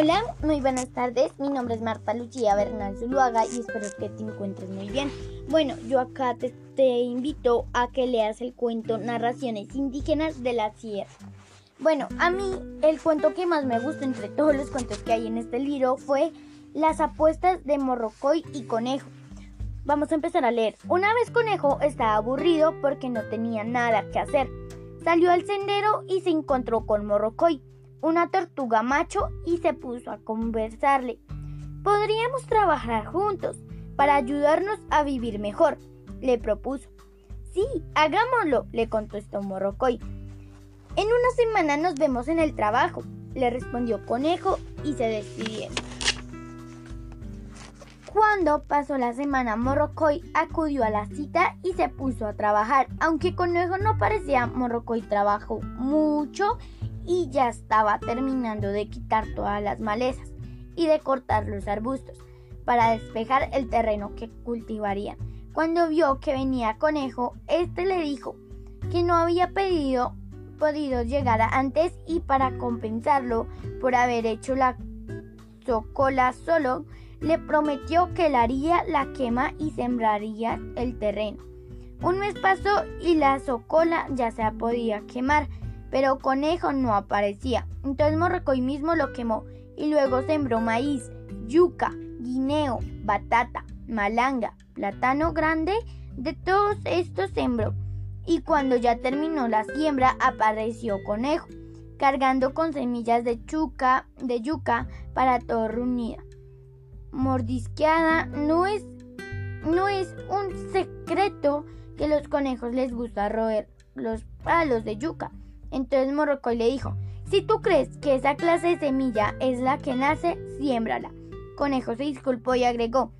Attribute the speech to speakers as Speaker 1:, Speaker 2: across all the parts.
Speaker 1: Hola, muy buenas tardes. Mi nombre es Marta Lucía Bernal Zuluaga y espero que te encuentres muy bien. Bueno, yo acá te, te invito a que leas el cuento Narraciones Indígenas de la Sierra. Bueno, a mí el cuento que más me gustó entre todos los cuentos que hay en este libro fue Las apuestas de Morrocoy y Conejo. Vamos a empezar a leer. Una vez Conejo estaba aburrido porque no tenía nada que hacer. Salió al sendero y se encontró con Morrocoy una tortuga macho y se puso a conversarle. Podríamos trabajar juntos para ayudarnos a vivir mejor, le propuso. Sí, hagámoslo, le contestó Morrocoy. En una semana nos vemos en el trabajo, le respondió Conejo y se despidieron. Cuando pasó la semana, Morrocoy acudió a la cita y se puso a trabajar. Aunque Conejo no parecía, Morrocoy trabajó mucho y ya estaba terminando de quitar todas las malezas y de cortar los arbustos para despejar el terreno que cultivarían. Cuando vio que venía Conejo, este le dijo que no había pedido, podido llegar antes y para compensarlo por haber hecho la socola solo, le prometió que le haría la quema y sembraría el terreno. Un mes pasó y la socola ya se podía quemar pero Conejo no aparecía. Entonces Morrocoy mismo lo quemó y luego sembró maíz, yuca, guineo, batata, malanga, plátano grande, de todos estos sembró. Y cuando ya terminó la siembra apareció Conejo, cargando con semillas de, de yuca para todo reunida. Mordisqueada no es, no es un secreto que los conejos les gusta roer los palos de yuca. Entonces Morrocoy le dijo, si tú crees que esa clase de semilla es la que nace, siémbrala. Conejo se disculpó y agregó,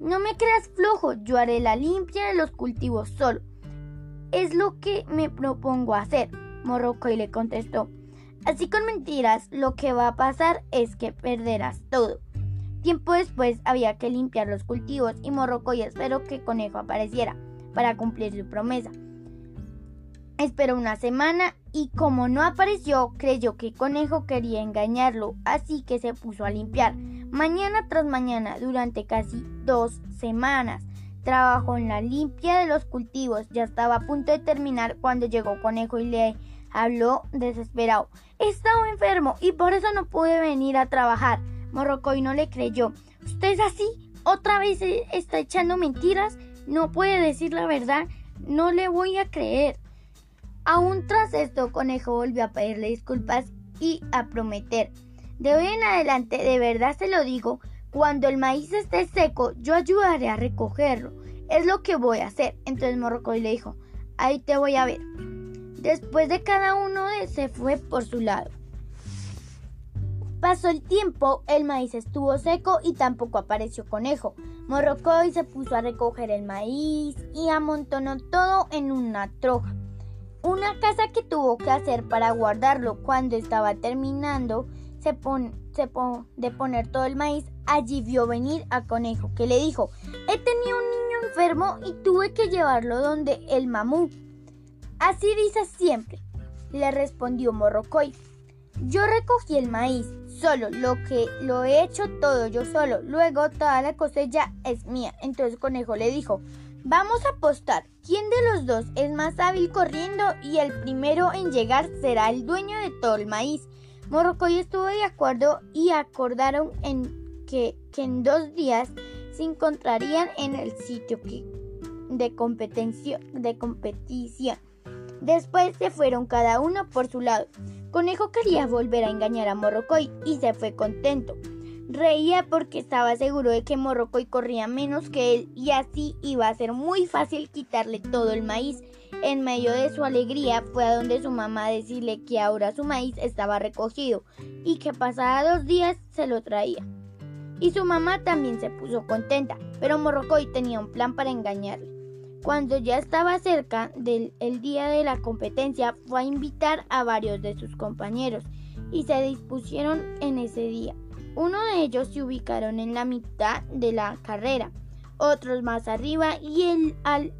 Speaker 1: no me creas flojo, yo haré la limpia de los cultivos solo. Es lo que me propongo hacer. Morrocoy le contestó, así con mentiras lo que va a pasar es que perderás todo. Tiempo después había que limpiar los cultivos y Morrocoy esperó que Conejo apareciera para cumplir su promesa. Esperó una semana y como no apareció, creyó que Conejo quería engañarlo, así que se puso a limpiar. Mañana tras mañana, durante casi dos semanas, trabajó en la limpia de los cultivos. Ya estaba a punto de terminar cuando llegó Conejo y le habló desesperado. Estaba enfermo y por eso no pude venir a trabajar. Morrocoy no le creyó. ¿Usted es así? ¿Otra vez está echando mentiras? ¿No puede decir la verdad? No le voy a creer. Aún tras esto, Conejo volvió a pedirle disculpas y a prometer. De hoy en adelante, de verdad se lo digo, cuando el maíz esté seco, yo ayudaré a recogerlo. Es lo que voy a hacer. Entonces Morrocoy le dijo, ahí te voy a ver. Después de cada uno se fue por su lado. Pasó el tiempo, el maíz estuvo seco y tampoco apareció conejo. Morrocoy se puso a recoger el maíz y amontonó todo en una troja una casa que tuvo que hacer para guardarlo cuando estaba terminando se de poner todo el maíz, allí vio venir a Conejo, que le dijo, he tenido un niño enfermo y tuve que llevarlo donde el mamú. Así dices siempre, le respondió Morrocoy. Yo recogí el maíz, solo, lo que lo he hecho todo yo solo, luego toda la cosecha es mía. Entonces Conejo le dijo, Vamos a apostar quién de los dos es más hábil corriendo y el primero en llegar será el dueño de todo el maíz. Morrocoy estuvo de acuerdo y acordaron en que, en dos días se encontrarían en el sitio de, competencia, de competición. Después se fueron cada uno por su lado. Conejo quería volver a engañar a Morrocoy y se fue contento. Reía porque estaba seguro de que Morrocoy corría menos que él y así iba a ser muy fácil quitarle todo el maíz. En medio de su alegría fue a donde su mamá a decirle que ahora su maíz estaba recogido y que pasada dos días se lo traía. Y su mamá también se puso contenta, pero Morrocoy tenía un plan para engañarle. Cuando ya estaba cerca del día de la competencia, fue a invitar a varios de sus compañeros y se dispusieron en ese día. Uno de ellos se ubicaron en la mitad de la carrera, otros más arriba y, el, al,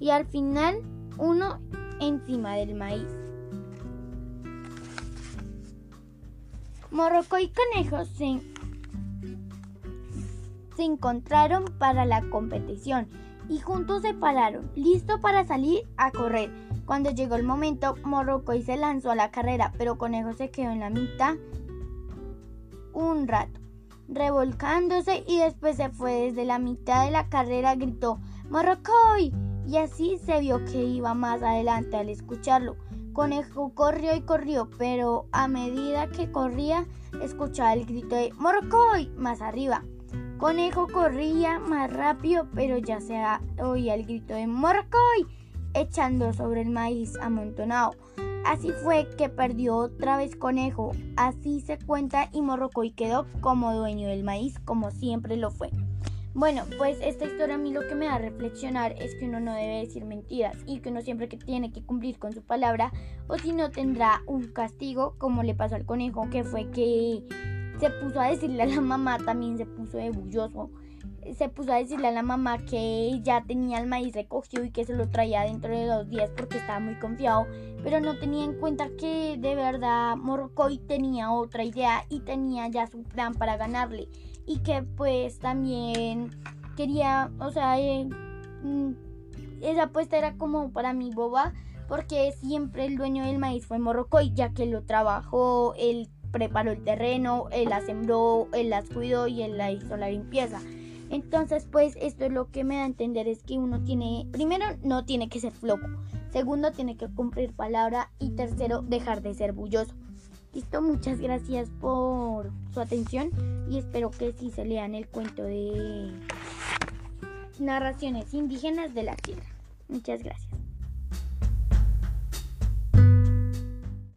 Speaker 1: y al final uno encima del maíz. Morroco y Conejo se, se encontraron para la competición y juntos se pararon, listo para salir a correr. Cuando llegó el momento, Morrocoy se lanzó a la carrera, pero Conejo se quedó en la mitad un rato, revolcándose y después se fue desde la mitad de la carrera, gritó Morrocoy y así se vio que iba más adelante al escucharlo. Conejo corrió y corrió, pero a medida que corría, escuchaba el grito de Morrocoy más arriba. Conejo corría más rápido, pero ya se oía el grito de Morrocoy echando sobre el maíz amontonado. Así fue que perdió otra vez Conejo. Así se cuenta y Morrocoy quedó como dueño del maíz, como siempre lo fue. Bueno, pues esta historia a mí lo que me da a reflexionar es que uno no debe decir mentiras y que uno siempre que tiene que cumplir con su palabra o si no tendrá un castigo como le pasó al conejo que fue que se puso a decirle a la mamá, también se puso de bulloso, se puso a decirle a la mamá que ya tenía el maíz recogido y que se lo traía dentro de dos días porque estaba muy confiado, pero no tenía en cuenta que de verdad Morrocoy tenía otra idea y tenía ya su plan para ganarle y que pues también quería, o sea, eh, mm, esa apuesta era como para mi boba porque siempre el dueño del maíz fue Morrocoy ya que lo trabajó, él preparó el terreno, él la sembró, él las cuidó y él hizo la limpieza. Entonces, pues esto es lo que me da a entender es que uno tiene, primero, no tiene que ser flojo, segundo, tiene que cumplir palabra y tercero, dejar de ser bulloso. Listo, muchas gracias por su atención y espero que sí se lean el cuento de narraciones indígenas de la tierra. Muchas gracias.